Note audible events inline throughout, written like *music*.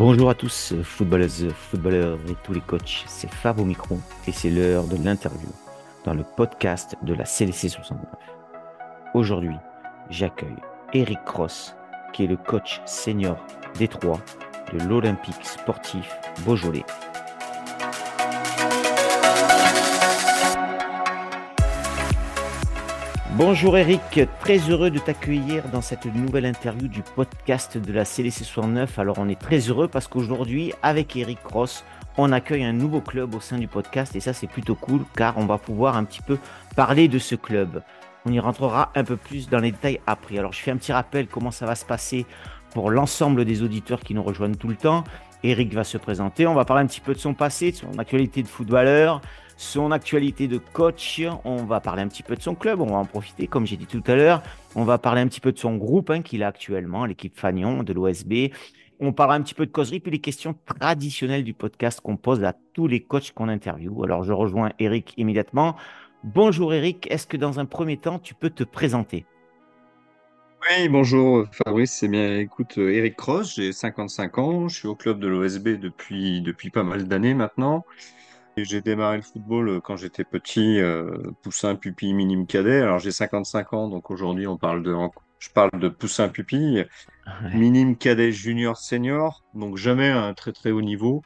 Bonjour à tous, footballeuses, footballeurs et tous les coachs. C'est Fab au micro et c'est l'heure de l'interview dans le podcast de la CDC 69. Aujourd'hui, j'accueille Eric Cross, qui est le coach senior Détroit de l'Olympique sportif Beaujolais. Bonjour Eric, très heureux de t'accueillir dans cette nouvelle interview du podcast de la CDC 69. Alors on est très heureux parce qu'aujourd'hui, avec Eric Cross, on accueille un nouveau club au sein du podcast et ça c'est plutôt cool car on va pouvoir un petit peu parler de ce club. On y rentrera un peu plus dans les détails après. Alors je fais un petit rappel comment ça va se passer pour l'ensemble des auditeurs qui nous rejoignent tout le temps. Eric va se présenter, on va parler un petit peu de son passé, de son actualité de footballeur, son actualité de coach. On va parler un petit peu de son club, on va en profiter, comme j'ai dit tout à l'heure. On va parler un petit peu de son groupe hein, qu'il a actuellement, l'équipe Fagnon de l'OSB. On parlera un petit peu de causerie, puis les questions traditionnelles du podcast qu'on pose à tous les coachs qu'on interviewe. Alors, je rejoins Eric immédiatement. Bonjour Eric, est-ce que dans un premier temps, tu peux te présenter? Oui, bonjour Fabrice, c'est bien. Écoute, Eric Cross, j'ai 55 ans, je suis au club de l'OSB depuis pas mal d'années maintenant. J'ai démarré le football euh, quand j'étais petit, euh, poussin, pupille, minime cadet. Alors j'ai 55 ans, donc aujourd'hui on parle de, je parle de poussin, pupille, minime cadet, junior, senior. Donc jamais un très très haut niveau,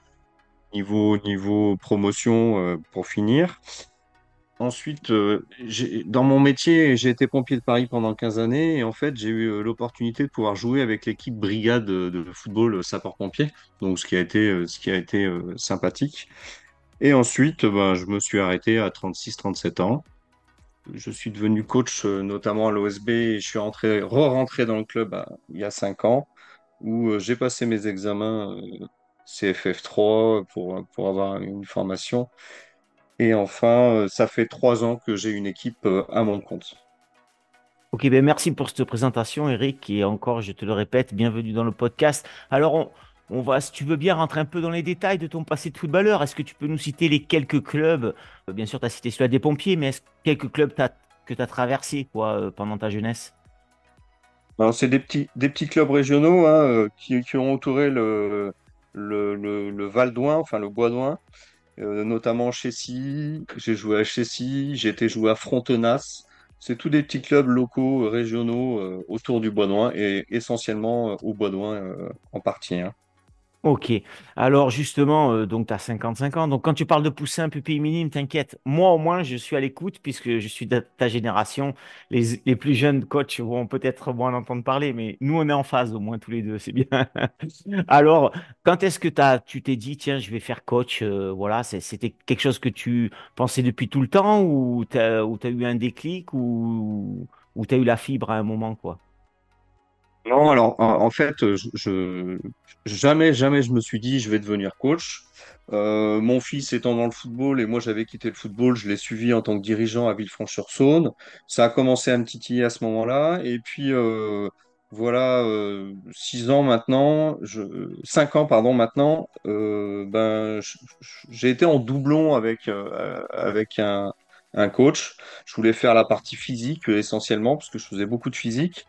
niveau niveau promotion euh, pour finir. Ensuite, dans mon métier, j'ai été pompier de Paris pendant 15 années et en fait, j'ai eu l'opportunité de pouvoir jouer avec l'équipe brigade de, football sapeur-pompier, donc ce qui a été, ce qui a été sympathique. Et ensuite, ben, je me suis arrêté à 36-37 ans. Je suis devenu coach euh, notamment à l'OSB et je suis rentré, re-rentré dans le club euh, il y a 5 ans où euh, j'ai passé mes examens CFF3 pour, pour avoir une formation. Et enfin, ça fait 3 ans que j'ai une équipe à mon compte. Ok, ben merci pour cette présentation, Eric. Et encore, je te le répète, bienvenue dans le podcast. Alors, on, on va, si tu veux bien rentrer un peu dans les détails de ton passé de footballeur, est-ce que tu peux nous citer les quelques clubs? Euh, Bien sûr, tu as cité celui des pompiers, mais est-ce quelques clubs que tu as traversés quoi, euh, pendant ta jeunesse? C'est des petits, clubs régionaux hein, euh, qui, ont entouré le, Val enfin le Bois d'Oin, notamment Chessy. J'ai joué à Chessy, j'ai été joué à Frontenac. C'est tous des petits clubs locaux, régionaux autour du Bois d'Oin et essentiellement au Bois d'Oin en partie. Hein. Ok. Alors justement, euh, donc tu as 55 ans. Donc quand tu parles de poussin, pupille minime, t'inquiète. Moi au moins, je suis à l'écoute puisque je suis de ta génération. Les, les plus jeunes coachs vont peut-être moins en entendre parler, mais nous, on est en phase au moins tous les deux. C'est bien. *laughs* Alors, quand est-ce que as, tu t'es dit, tiens, je vais faire coach euh, Voilà, c'était quelque chose que tu pensais depuis tout le temps ou tu as, as, eu un déclic ou, ou tu eu la fibre à un moment quoi? Non, alors en, fait, je, jamais, jamais je me suis dit je vais devenir coach. Euh, mon fils étant dans le football et moi j'avais quitté le football, je l'ai suivi en tant que dirigeant à Villefranche-sur-Saône. Ça a commencé à me titiller à ce moment-là. Et puis euh, voilà, euh, six ans maintenant, cinq ans pardon maintenant, ben j'ai été en doublon avec avec un, un coach. Je voulais faire la partie physique essentiellement parce que je faisais beaucoup de physique.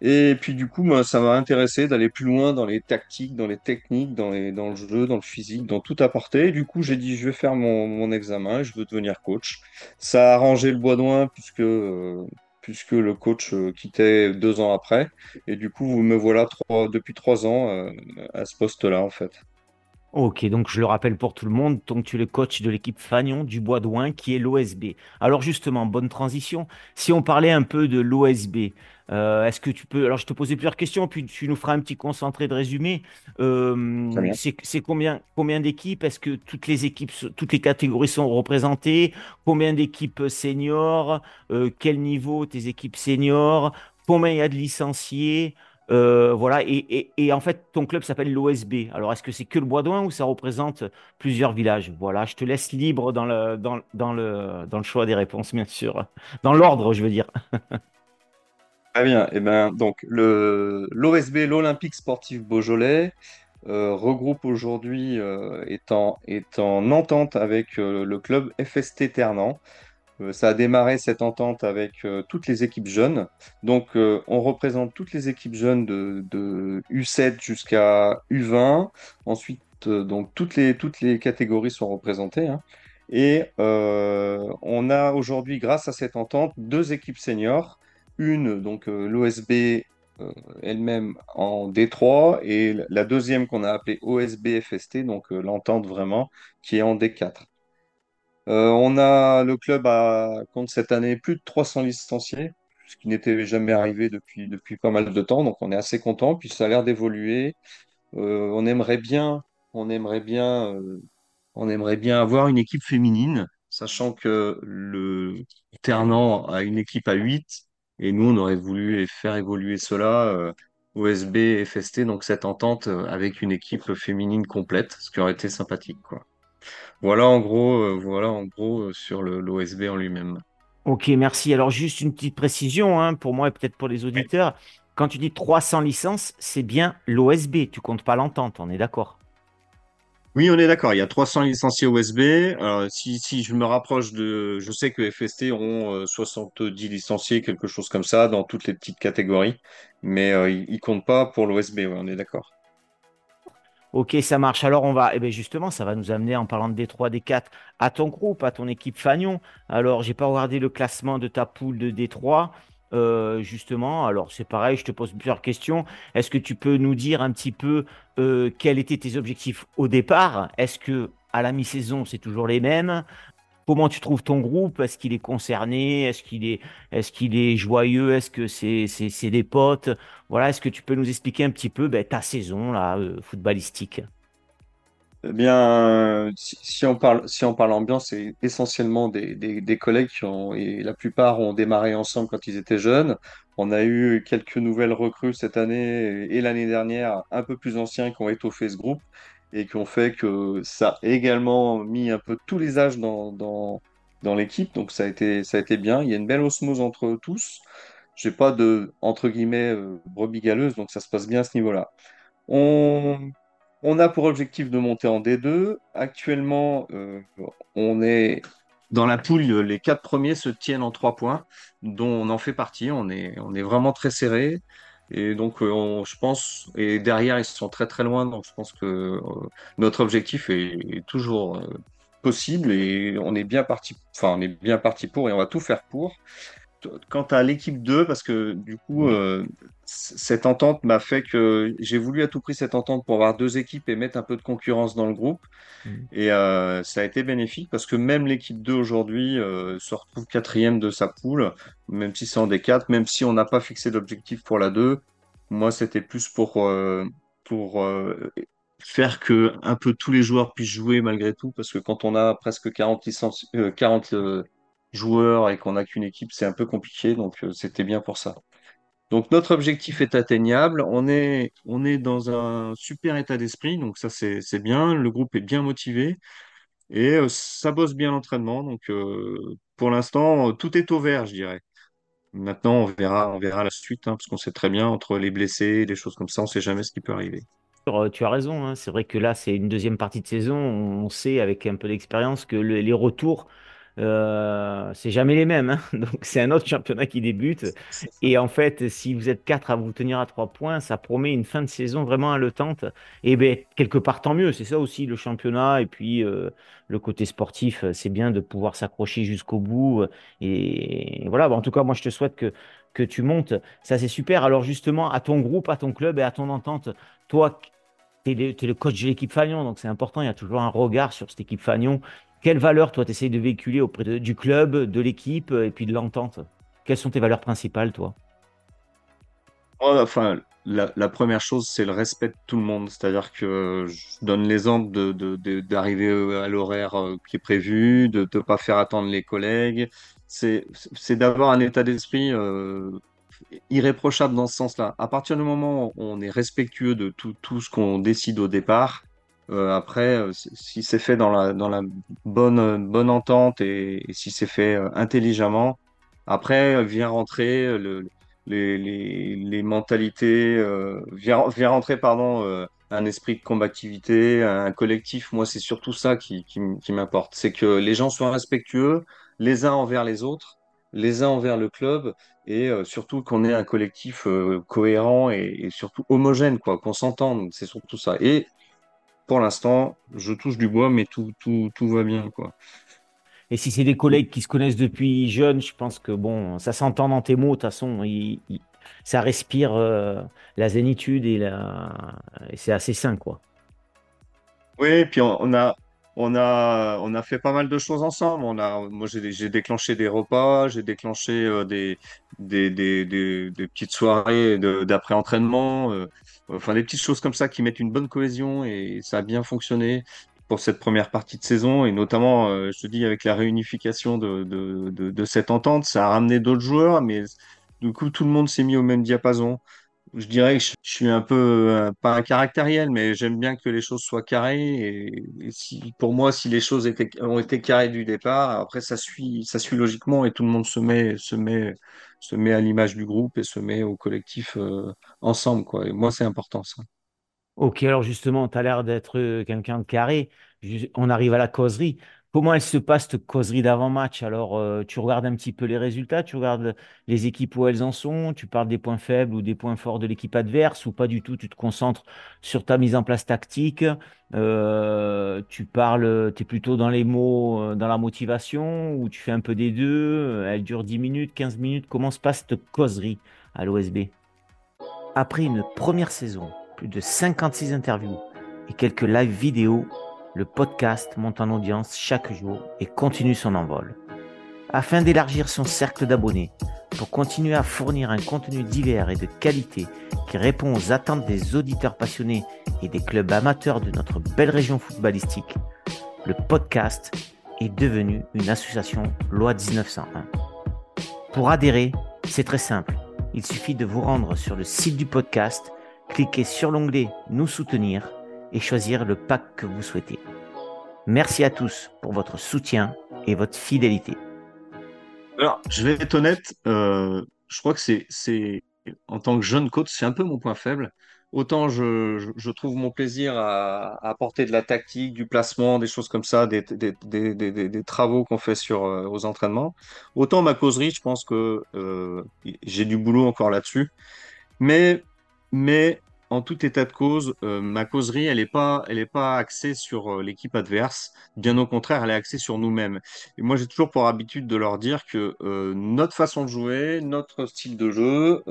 Et puis du coup, ça m'a intéressé d'aller plus loin dans les tactiques, dans les techniques, dans, le jeu, dans le physique, dans tout apporter. Et du coup, j'ai dit, je vais faire mon, examen, je veux devenir coach. Ça a arrangé le bois puisque, euh, puisque le coach euh, quittait deux ans après. Et du coup, vous me voilà depuis trois ans euh, à ce poste-là, en fait. Ok, donc je le rappelle pour tout le monde, donc tu es le coach de l'équipe Fagnon du Bois d'Oin qui est l'OSB. Alors justement, bonne transition. Si on parlait un peu de l'OSB, euh, est-ce que tu peux. Alors, je te posais plusieurs questions, puis tu nous feras un petit concentré de résumé. Euh, c'est combien, combien d'équipes? Est-ce que toutes les équipes, toutes les catégories sont représentées? Combien d'équipes seniors? Euh, Quel niveau tes équipes seniors? Combien il y a de licenciés? Voilà, et, en fait, ton club s'appelle l'OSB. Alors, est-ce que c'est que le Bois d'Oin ou ça représente plusieurs villages? Voilà, je te laisse libre dans le, dans, dans, le, dans le choix des réponses, bien sûr. Dans l'ordre, je veux dire. *laughs* Très bien. Et eh ben, donc, l'OSB, l'Olympique Sportif Beaujolais, euh, regroupe aujourd'hui, euh, est, en, entente avec euh, le club FST Ternant. Euh, ça a démarré cette entente avec toutes les équipes jeunes. Donc, on représente toutes les équipes jeunes de, de U7 jusqu'à U20. Ensuite, donc toutes les, toutes les catégories sont représentées. hein. Et on a aujourd'hui, grâce à cette entente, deux équipes seniors. Une, donc l'OSB elle-même en D3 et la deuxième qu'on a appelée OSB FST, donc l'entente vraiment, qui est en D4. Euh, on a le club compte cette année plus de 300 licenciés, ce qui n'était jamais arrivé depuis, depuis pas mal de temps. Donc on est assez content. Puis ça a l'air d'évoluer. Euh, on aimerait bien, on aimerait bien, euh, on aimerait bien avoir une équipe féminine, sachant que le Ternant a une équipe à 8 et nous on aurait voulu faire évoluer cela. OSB, FST, donc cette entente avec une équipe féminine complète, ce qui aurait été sympathique, quoi. Voilà en gros, euh, voilà en gros euh, sur l'OSB en lui-même. Ok, merci. Alors juste une petite précision hein, pour moi et peut-être pour les auditeurs. Quand tu dis 300 licences, c'est bien l'OSB, tu comptes pas l'entente, on est d'accord. Oui, on est d'accord. Il y a 300 licenciés OSB. Alors, si, je me rapproche de, je sais que FST ont euh, 70 licenciés, quelque chose comme ça, dans toutes les petites catégories, mais euh, ils, comptent pas pour l'OSB. On est d'accord. Ok, ça marche. Alors on va, eh bien justement, ça va nous amener en parlant de D3, D4 à ton groupe, à ton équipe Fagnon. Alors, j'ai pas regardé le classement de ta poule de D3. Euh, justement, alors c'est pareil, je te pose plusieurs questions. Est-ce que tu peux nous dire un petit peu euh, quels étaient tes objectifs au départ? Est-ce que à la mi-saison, c'est toujours les mêmes? Comment tu trouves ton groupe? Est-ce qu'il est concerné? Est-ce qu'il est, joyeux? Est-ce que c'est, c'est, c'est des potes? Voilà, est-ce que tu peux nous expliquer un petit peu ben, ta saison là, euh, footballistique? Eh bien, si, on parle, si on parle ambiance, c'est essentiellement des, des, des collègues qui ont, et la plupart ont démarré ensemble quand ils étaient jeunes. On a eu quelques nouvelles recrues cette année et l'année dernière, un peu plus anciens, qui ont étoffé ce groupe et qui ont fait que ça a également mis un peu tous les âges dans, dans, dans l'équipe. Donc ça a été, ça a été bien. Il y a une belle osmose entre eux tous. J'ai pas de, entre guillemets, euh, brebis galeuse, donc ça se passe bien à ce niveau-là. On, on a pour objectif de monter en D2. Actuellement, euh, on est dans la poule, les quatre premiers se tiennent en trois points, dont on en fait partie. On est, vraiment très serré. Et donc, euh, je pense, et derrière, ils sont très très loin. Donc, je pense que euh, notre objectif est, toujours possible et on est bien parti, enfin, on est bien parti pour et on va tout faire pour. Quant à l'équipe 2, parce que du coup, euh, cette entente m'a fait que j'ai voulu à tout prix cette entente pour avoir deux équipes et mettre un peu de concurrence dans le groupe. Mhm. Et euh, ça a été bénéfique parce que même l'équipe 2 aujourd'hui euh, se retrouve quatrième de sa poule, même si c'est en D4, même si on n'a pas fixé d'objectif pour la 2. Moi, c'était plus pour, euh, pour faire que un peu tous les joueurs puissent jouer malgré tout, parce que quand on a presque 40 licences, euh, 40 euh, joueurs et qu'on n'a qu'une équipe, c'est un peu compliqué, donc euh, c'était bien pour ça. Donc notre objectif est atteignable, on est, on est dans un super état d'esprit, donc ça c'est bien, le groupe est bien motivé et euh, ça bosse bien l'entraînement, donc euh, pour l'instant tout est au vert, je dirais. Maintenant on verra, on verra la suite, hein, parce qu'on sait très bien entre les blessés, des choses comme ça, on sait jamais ce qui peut arriver. Tu as raison, hein. C'est vrai que là, c'est une deuxième partie de saison. On sait avec un peu d'expérience que le- les retours, euh, c'est jamais les mêmes. hein. *laughs* Donc, c'est un autre championnat qui débute. Et en fait, si vous êtes quatre à vous tenir à trois points, ça promet une fin de saison vraiment haletante. Et ben, quelque part, tant mieux. C'est ça aussi le championnat. Et puis, euh, le côté sportif, euh, c'est bien de pouvoir s'accrocher jusqu'au bout. Et voilà. Bon, en tout cas, moi, je te souhaite que, que tu montes. Ça, c'est super. Alors, justement, à ton groupe, à ton club et à ton entente, toi, tu es, le coach de l'équipe Fagnon, donc c'est important. Il y a toujours un regard sur cette équipe Fagnon. Quelles valeurs, toi, tu essayes de véhiculer auprès du club, de l'équipe euh, et puis de l'entente? Quelles sont tes valeurs principales, toi? Ouais, Enfin, la, la première chose, c'est le respect de tout le monde. C'est-à-dire que je donne l'exemple de, de- d'arriver euh, à l'horaire euh, qui est prévu, de ne pas faire attendre les collègues. C'est, d'avoir un état d'esprit irréprochable dans ce sens-là. À partir du moment où on est respectueux de tout, tout ce qu'on décide au départ, euh, après, euh, si c'est fait dans la, dans la bonne, bonne entente et, si c'est fait euh, intelligemment, après vient rentrer le, les, les, mentalités, vient, vient rentrer, pardon, un esprit de combativité, un collectif. Moi, c'est surtout ça qui, qui, m'importe. C'est que les gens soient respectueux. les uns envers les autres, les uns envers le club, et surtout qu'on ait un collectif cohérent et, surtout homogène, quoi, qu'on s'entende. C'est surtout ça. Pour l'instant, je touche du bois, mais tout, tout, tout va bien, quoi. Et si c'est des collègues qui se connaissent depuis jeune, je pense que bon, ça s'entend dans tes mots, de toute façon, il- il- ça respire euh, la zénitude et, la... et c'est assez sain, quoi. Oui, puis on, on a, on a, on a fait pas mal de choses ensemble. On a, moi, j'ai, déclenché des repas, j'ai déclenché euh, des, des, des, petites soirées d'après-entraînement, euh, enfin des petites choses comme ça qui mettent une bonne cohésion et ça a bien fonctionné pour cette première partie de saison et notamment, euh, je te dis, avec la réunification de cette entente, ça a ramené d'autres joueurs, mais du coup, tout le monde s'est mis au même diapason. Je dirais que je, suis un peu, euh, pas un caractériel, mais j'aime bien que les choses soient carrées. Et, si, pour moi, si les choses ont été carrées du départ, après, ça suit, ça suit logiquement et tout le monde se met, se met, se met à l'image du groupe et se met au collectif, euh, ensemble. Et moi, c'est important, ça. Ok, alors justement, tu as l'air d'être euh, quelqu'un de carré. On arrive à la causerie. Comment elle se passe, cette causerie d'avant-match? Alors, euh, tu regardes un petit peu les résultats, tu regardes les équipes où elles en sont, tu parles des points faibles ou des points forts de l'équipe adverse ou pas du tout, tu te concentres sur ta mise en place tactique, euh, tu parles, tu es plutôt dans les mots, euh, dans la motivation ou tu fais un peu des deux, elle dure 10 minutes, 15 minutes. Comment se passe cette causerie à l'OSB? Après une première saison, plus de 56 interviews et quelques live vidéo, le podcast monte en audience chaque jour et continue son envol. Afin d'élargir son cercle d'abonnés, pour continuer à fournir un contenu divers et de qualité qui répond aux attentes des auditeurs passionnés et des clubs amateurs de notre belle région footballistique, le podcast est devenu une association loi 1901. Pour adhérer, c'est très simple. Il suffit de vous rendre sur le site du podcast, cliquer sur l'onglet Nous soutenir et choisir le pack que vous souhaitez. Merci à tous pour votre soutien et votre fidélité. Alors, je vais être honnête, euh, je crois que c'est, en tant que jeune coach, c'est un peu mon point faible. Autant je, trouve mon plaisir à, à apporter de la tactique, du placement, des choses comme ça, des, des, des- des travaux qu'on fait sur, euh, aux entraînements. Autant ma causerie, je pense que euh, j'ai du boulot encore là-dessus. Mais, mais en tout état de cause, euh, ma causerie, elle n'est pas, elle est pas axée sur euh, l'équipe adverse. Bien au contraire, elle est axée sur nous-mêmes. Et moi, j'ai toujours pour habitude de leur dire que euh, notre façon de jouer, notre style de jeu,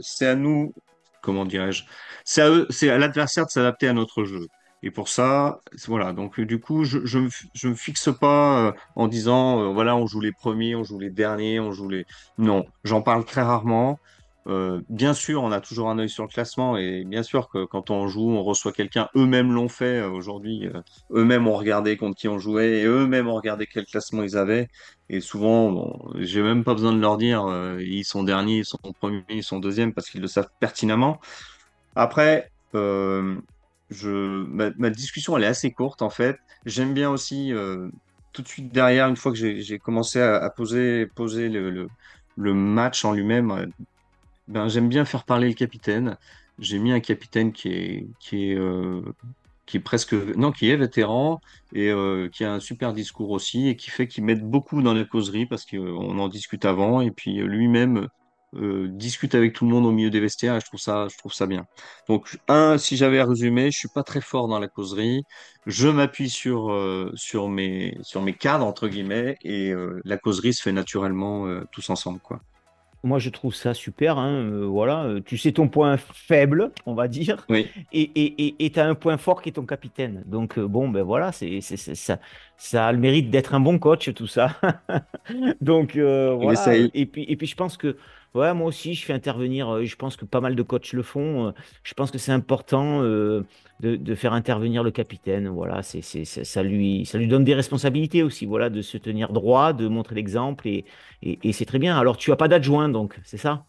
c'est à nous, comment dirais-je, c'est à eux, c'est à l'adversaire de s'adapter à notre jeu. Et pour ça, voilà. Donc, du coup, je, je je me fixe pas en disant, voilà, on joue les premiers, on joue les derniers, on joue les. Non, j'en parle très rarement. Euh, bien sûr, on a toujours un œil sur le classement et bien sûr que quand on joue, on reçoit quelqu'un. Eux-mêmes l'ont fait euh, aujourd'hui. euh, eux-mêmes ont regardé contre qui on jouait et eux-mêmes ont regardé quel classement ils avaient. Et souvent, bon, j'ai même pas besoin de leur dire ils sont derniers, ils sont premiers, ils sont deuxièmes parce qu'ils le savent pertinemment. Après, ma, discussion elle est assez courte en fait. J'aime bien aussi tout de suite derrière, une fois que j'ai commencé à, poser, le match en lui-même. Ben, j'aime bien faire parler le capitaine. J'ai mis un capitaine qui est, qui est, euh, qui presque, non, qui est vétéran et euh, qui a un super discours aussi et qui fait qu'il m'aide beaucoup dans la causerie parce qu'on en discute avant et puis euh, lui-même euh, discute avec tout le monde au milieu des vestiaires et je trouve ça, je trouve ça bien. Donc, un, si j'avais à résumer, je suis pas très fort dans la causerie. Je m'appuie sur, euh, sur mes, sur mes cadres, entre guillemets, et euh, la causerie se fait naturellement euh, tous ensemble, quoi. Moi, je trouve ça super. hein, euh, voilà, euh, tu sais ton point faible, on va dire, Oui. et et et tu as un point fort qui est ton capitaine. Donc, euh, bon, ben voilà, c'est, ça, ça a le mérite d'être un bon coach, tout ça. *laughs* Donc, euh, On voilà. essaye. Et puis, et puis, je pense que, ouais, moi aussi, je fais intervenir, euh, je pense que pas mal de coachs le font. euh, Je pense que c'est important euh, de, faire intervenir le capitaine. Voilà, c'est, ça lui, ça lui donne des responsabilités aussi, voilà, de se tenir droit, de montrer l'exemple, et, et, et c'est très bien. Alors, tu as pas d'adjoint, donc, c'est ça?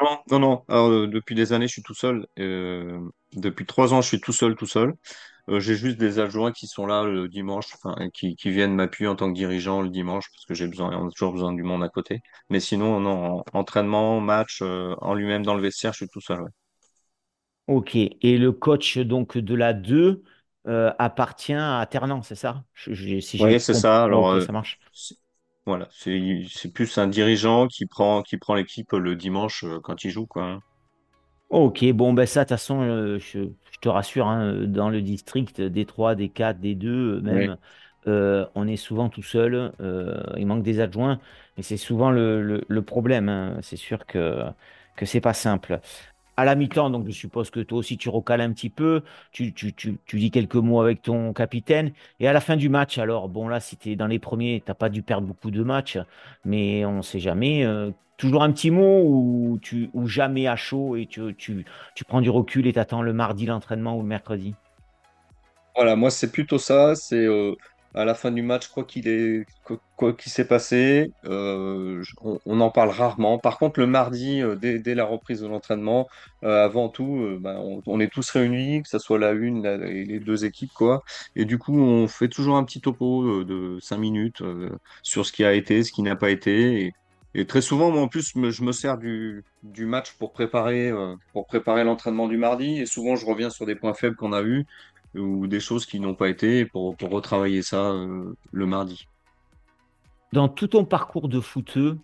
Non, non, non. Alors, euh, depuis des années, je suis tout seul. Euh, depuis trois ans, je suis tout seul, tout seul. Euh, j'ai juste des adjoints qui sont là le dimanche, enfin, qui, qui viennent m'appuyer en tant que dirigeant le dimanche, parce que j'ai besoin, on a toujours besoin du monde à côté. Mais sinon, non, en- entraînement, match, en lui-même dans le vestiaire, je suis tout seul. ouais. Ok. Et le coach donc de la 2 euh, appartient à Ternant, c'est ça? Je- je- si j'ai Oui, c'est ça. Alors, ça marche. Voilà, c'est c'est plus un dirigeant qui prend qui prend l'équipe le dimanche euh, quand il joue, quoi. hein. Ok, bon, ben ça, de toute façon, euh, je, je te rassure, hein, dans le district des 3, des 4, des 2, euh, Oui. même, euh, on est souvent tout seul. euh, il manque des adjoints, et c'est souvent le, le- le problème. hein. C'est sûr que, que c'est pas simple. À la mi-temps, donc je suppose que toi aussi tu recales un petit peu, tu, tu, tu, tu dis quelques mots avec ton capitaine. Et à la fin du match, alors, bon là, si tu es dans les premiers, t'as pas dû perdre beaucoup de matchs, mais on sait jamais. euh, toujours un petit mot ou, tu, ou jamais à chaud et tu, tu, tu prends du recul et t'attends le mardi l'entraînement ou le mercredi? Voilà, moi c'est plutôt ça. C'est euh, à la fin du match, quoi qu'il est, quoi, qu'il s'est passé, euh, on, en parle rarement. Par contre, le mardi, euh, dès, la reprise de l'entraînement, euh, avant tout, ben, on, est tous réunis, que ce soit la une et les deux équipes, quoi. Et du coup, on fait toujours un petit topo de cinq minutes sur ce qui a été, ce qui n'a pas été. Et, très souvent, moi en plus, je me sers du, match pour préparer, pour préparer l'entraînement du mardi. Et souvent, je reviens sur des points faibles qu'on a eus ou des choses qui n'ont pas été pour, retravailler ça euh, le mardi. Dans tout ton parcours de footeux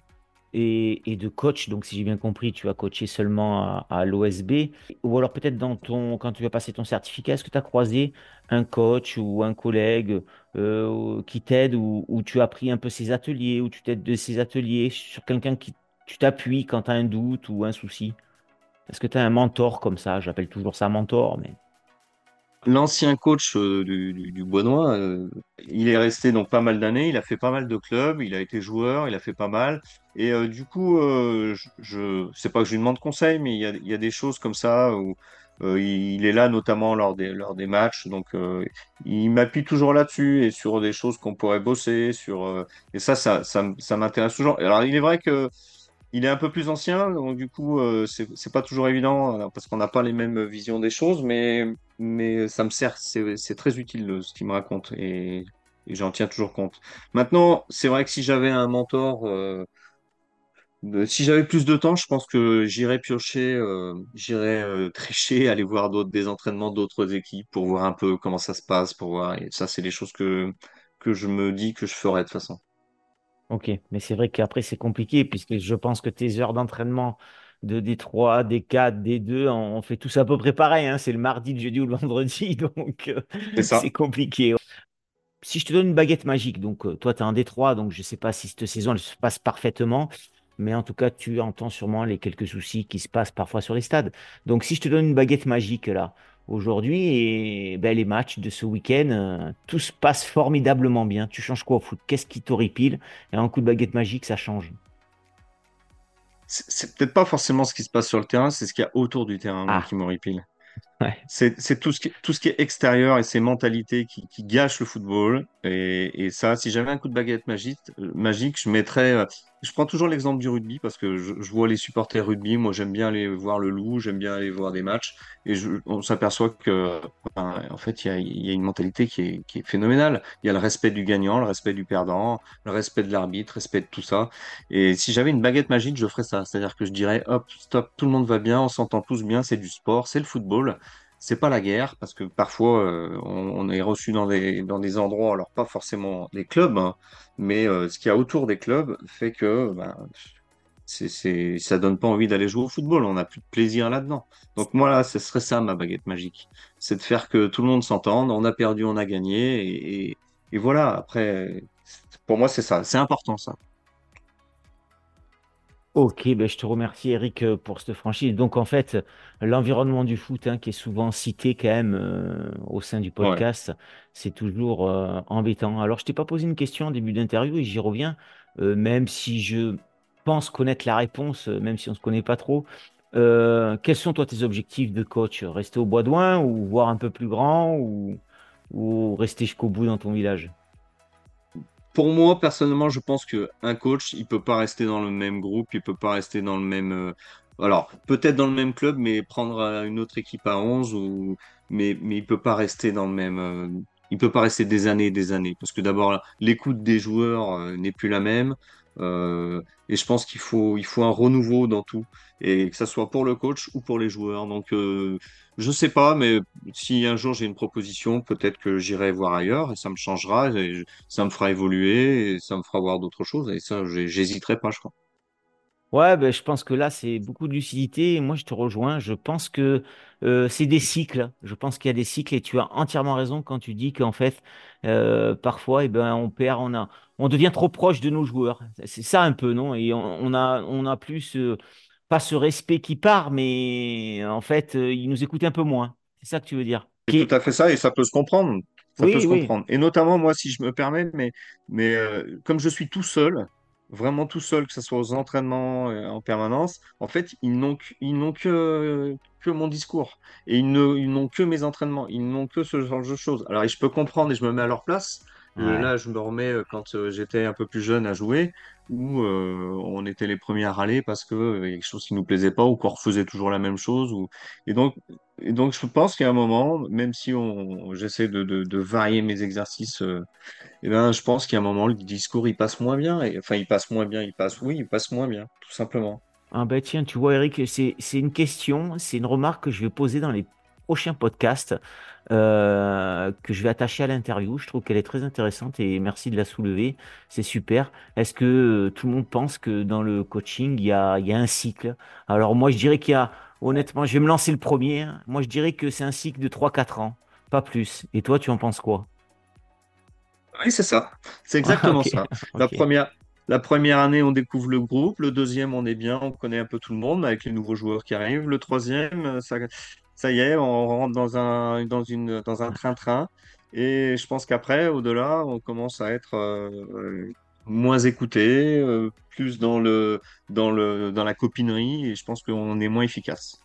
et, de coach, donc si j'ai bien compris, tu as coaché seulement à, l'OSB, ou alors peut-être dans ton, quand tu as passé ton certificat, est-ce que tu as croisé un coach ou un collègue euh, qui t'aide, ou, ou tu as pris un peu ses ateliers, ou tu t'aides de ses ateliers sur quelqu'un qui tu t'appuies quand tu as un doute ou un souci? Est-ce que tu as un mentor comme ça? J'appelle toujours ça mentor, mais... L'ancien coach euh, du, du, du euh, il est resté donc pas mal d'années, il a fait pas mal de clubs, il a été joueur, il a fait pas mal. Et euh, du coup, euh, je, c'est pas que je lui demande conseil, mais il y a, des choses comme ça où il est là notamment lors des, lors des matchs. Donc, il m'appuie toujours là-dessus et sur des choses qu'on pourrait bosser. Sur, et ça, ça, ça, ça m'intéresse toujours. Alors, il est vrai que il est un peu plus ancien, donc du coup, euh, c'est pas toujours évident parce qu'on n'a pas les mêmes visions des choses, mais, mais ça me sert, c'est très utile ce qu'il me raconte et, j'en tiens toujours compte. Maintenant, c'est vrai que si j'avais un mentor, euh, si j'avais plus de temps, je pense que j'irais piocher, euh, j'irais euh, tricher, aller voir d'autres, des entraînements d'autres équipes pour voir un peu comment ça se passe, pour voir. Et ça, c'est les choses que, que je me dis que je ferais de toute façon. Ok, mais c'est vrai qu'après c'est compliqué puisque je pense que tes heures d'entraînement de D3, D4, D2, on on fait tous à peu près pareil, hein, c'est le mardi, le jeudi ou le vendredi, *laughs* donc euh, C'est ça. c'est compliqué. Si je te donne une baguette magique, donc euh, toi tu es un D3, donc je ne sais pas si cette saison elle se passe parfaitement, mais en tout cas tu entends sûrement les quelques soucis qui se passent parfois sur les stades. Donc si je te donne une baguette magique là, aujourd'hui, et ben, les matchs de ce week-end, euh, tout se passe formidablement bien. Tu changes quoi au foot? Qu'est-ce qui t'horripile? Et un coup de baguette magique, ça change. C'est peut-être pas forcément ce qui se passe sur le terrain, c'est ce qu'il y a autour du terrain, moi, Ah, qui m'horripile. *laughs* ouais. C'est tout ce qui, tout ce qui est extérieur et ces mentalités qui, qui gâchent le football. Et, et ça, si j'avais un coup de baguette magique, euh, magique, je mettrais. Je prends toujours l'exemple du rugby parce que je, je vois les supporters rugby. Moi, j'aime bien aller voir le loup, j'aime bien aller voir des matchs. Et je- on s'aperçoit que, ben, en fait, il y y a une mentalité qui est, qui est phénoménale. Il y a le respect du gagnant, le respect du perdant, le respect de l'arbitre, respect de tout ça. Et si j'avais une baguette magique, je ferais ça. C'est-à-dire que je dirais, hop, stop, tout le monde va bien, on s'entend tous bien, c'est du sport, c'est le football. C'est pas la guerre, parce que parfois euh, on, est reçu dans des, dans des endroits, alors pas forcément des clubs, hein, mais euh, ce qu'il y a autour des clubs fait que ben, ça donne pas envie d'aller jouer au football, on n'a plus de plaisir là-dedans. Donc moi là, ce serait ça ma baguette magique, c'est de faire que tout le monde s'entende, on a perdu, on a gagné, et voilà, après, pour moi c'est ça, c'est important ça. Ok, ben je te remercie Eric euh, pour cette franchise. Donc en fait, l'environnement du foot hein, qui est souvent cité quand même euh, au sein du Ouais. podcast, c'est toujours euh, embêtant. Alors je t'ai pas posé une question en début d'interview et j'y reviens, euh, même si je pense connaître la réponse, même si on se connaît pas trop. Quels sont toi tes objectifs de coach? Rester au Bois-d'Oing ou voir un peu plus grand ou, ou rester jusqu'au bout dans ton village? Pour moi, personnellement, je pense que un coach, il peut pas rester dans le même groupe, il peut pas rester dans le même. euh, Alors, peut-être dans le même club, mais prendre euh, une autre équipe à 11 ou mais mais il peut pas rester dans le même. euh, Il peut pas rester des années et des années parce que d'abord l'écoute des joueurs n'est plus la même. Et je pense qu'il faut, il faut un renouveau dans tout, et que ça soit pour le coach ou pour les joueurs. Donc, euh, je sais pas, mais si un jour j'ai une proposition, peut-être que j'irai voir ailleurs et ça me changera, ça me fera évoluer et ça me fera voir d'autres choses. Et ça, j'hésiterai pas, je crois. Ouais, ben, je pense que là, c'est beaucoup de lucidité. Moi, je te rejoins. Je pense que euh, c'est des cycles. Je pense qu'il y a des cycles et tu as entièrement raison quand tu dis qu'en fait, euh, parfois, eh ben, on perd, on a, on devient trop proche de nos joueurs. C'est ça un peu, non? Et on, a, on a plus, pas ce respect qui part, mais en fait, euh, ils nous écoutent un peu moins. C'est ça que tu veux dire? C'est tout à fait ça et ça peut se comprendre. Ça peut Oui, se oui. comprendre. Et notamment, moi, si je me permets, mais, mais euh, comme je suis tout seul, vraiment tout seul, que ce soit aux entraînements euh, en permanence, en fait, ils n'ont que, ils n'ont que, que mon discours. Et ils ne, ils n'ont que mes entraînements. Ils n'ont que ce genre de choses. Alors, je peux comprendre et je me mets à leur place. Euh, Ouais. là, je me remets quand j'étais un peu plus jeune à jouer, où on était les premiers à râler parce qu'il y a quelque chose qui nous plaisait pas ou qu'on refaisait toujours la même chose. Ou... Et donc, et donc, je pense a un moment, même si on, j'essaie de, de, de varier mes exercices, euh, eh ben, je pense a un moment, le discours, il passe moins bien. Et, enfin, il passe moins bien, il passe, oui, il passe moins bien, tout simplement. Ah ben tiens, tu vois, Eric, c'est une question, c'est une remarque que je vais poser dans les prochains podcasts euh, que je vais attacher à l'interview. Je trouve qu'elle est très intéressante et merci de la soulever. C'est super. Est-ce que euh, tout le monde pense que dans le coaching, il y a, il y a un cycle? Alors moi, je dirais qu'il y a, honnêtement, je vais me lancer le premier. Moi, je dirais que c'est un cycle de trois quatre ans, pas plus. Et toi, tu en penses quoi? Oui, c'est ça. C'est exactement *laughs* ça. La première, la première année, on découvre le groupe. Le deuxième, on est bien, on connaît un peu tout le monde avec les nouveaux joueurs qui arrivent. Le troisième, ça, ça y est, on rentre dans un, dans une, dans un train-train. Et je pense qu'après, au-delà, on commence à être euh, moins écouté, euh, plus dans le, dans le, dans la copinerie. Et je pense qu'on est moins efficace.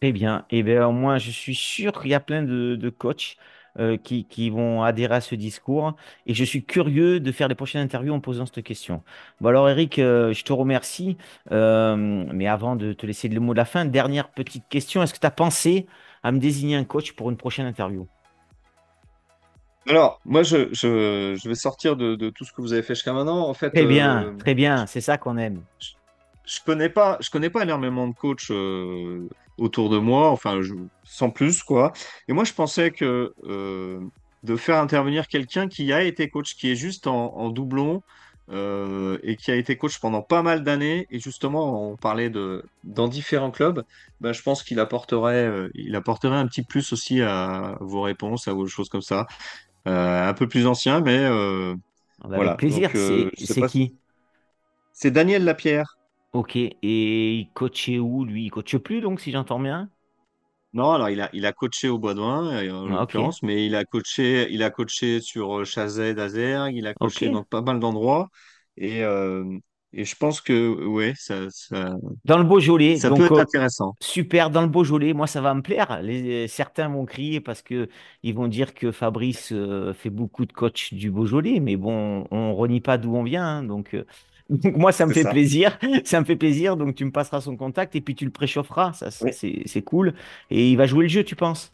Très bien. Et bien, moi, je suis sûr qu'il y a plein de, de coachs euh, qui, qui vont adhérer à ce discours. Et je suis curieux de faire les prochaines interviews en posant cette question. Bon, alors, Eric, euh, je te remercie. Euh, mais avant de te laisser le mot de la fin, dernière petite question. Est-ce que tu as pensé à me désigner un coach pour une prochaine interview? Alors, moi, je, je, je vais sortir de, de tout ce que vous avez fait jusqu'à maintenant. En fait, Très bien, euh, très bien. C'est ça qu'on aime. Je, connais pas, je connais pas énormément de coachs euh, autour de moi, enfin, je- sans plus, quoi. Et moi, je pensais que euh, de faire intervenir quelqu'un qui a été coach, qui est juste en, en doublon euh, et qui a été coach pendant pas mal d'années, et justement, on parlait de dans différents clubs, ben, je pense qu'il apporterait, il apporterait un petit plus aussi à vos réponses, à vos choses comme ça. Un peu plus ancien, mais Avec voilà. plaisir. C'est, qui? C'est Daniel Lapierre. Ok. Et il coachait où, lui? Il coache plus, donc, si j'entends bien? Non, alors il a, il a coaché au Bois-d'Oin, euh, en Ah, ok. l'occurrence, mais il a coaché, il a coaché sur euh, Chazet d'Azergues, il a Ok. coaché dans pas mal d'endroits. Et, euh, et je pense que ouais, ça, ça, Dans le Beaujolais, ça peut donc être euh, intéressant. super dans le Beaujolais, moi ça va me plaire. Les, certains vont crier parce que ils vont dire que Fabrice euh, fait beaucoup de coach du Beaujolais, mais bon, on renie pas d'où on vient, hein, donc, euh, donc moi ça me fait ça. plaisir, *laughs* ça me fait plaisir. Donc tu me passeras son contact et puis tu le préchaufferas, ça, ça, Oui. c'est cool. Et il va jouer le jeu, tu penses?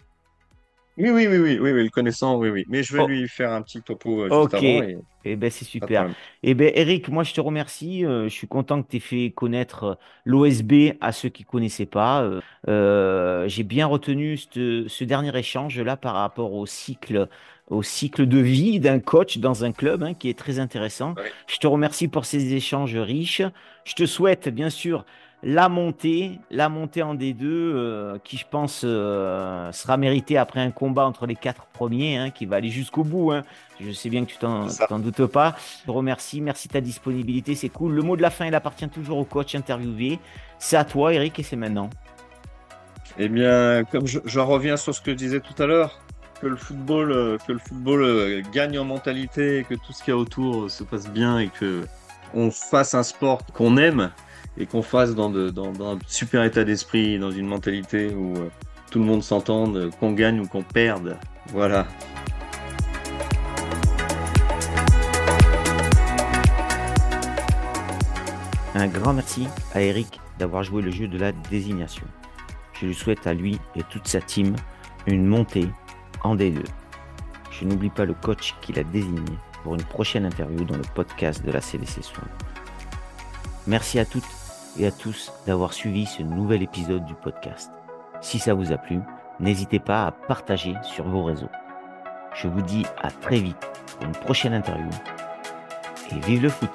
Oui, oui, oui, oui, oui, oui, le connaissant, oui, oui. Mais je vais Oh, lui faire un petit topo euh, juste Ok, avant et eh ben, c'est super. Eh ben, Eric, moi je te remercie. Euh, je suis content que tu aies fait connaître l'OSB à ceux qui ne connaissaient pas. Euh, euh, j'ai bien retenu ce, ce dernier échange-là par rapport au cycle, au cycle de vie d'un coach dans un club hein, qui est très intéressant. Oui. Je te remercie pour ces échanges riches. Je te souhaite bien sûr la montée, la montée en D2, euh, qui je pense euh, sera méritée après un combat entre les quatre premiers, hein, qui va aller jusqu'au bout. hein. Je sais bien que tu t'en, doutes pas. Je te remercie, merci de ta disponibilité, c'est cool. Le mot de la fin, il appartient toujours au coach interviewé. C'est à toi, Eric, et c'est maintenant. Eh bien, comme je, je reviens sur ce que je disais tout à l'heure, que le football, euh, que le football euh, gagne en mentalité, et que tout ce qu'il y a autour euh, se passe bien et que on fasse un sport qu'on aime et qu'on fasse dans, dans, un super état d'esprit, dans une mentalité où tout le monde s'entende, qu'on gagne ou qu'on perde. Voilà. Un grand merci à Eric d'avoir joué le jeu de la désignation. Je lui souhaite à lui et toute sa team une montée en D2. Je n'oublie pas le coach qu'il a désigné pour une prochaine interview dans le podcast de la CDC Soin. Merci à toutes et à tous d'avoir suivi ce nouvel épisode du podcast. Si ça vous a plu, n'hésitez pas à partager sur vos réseaux. Je vous dis à très vite pour une prochaine interview et vive le foot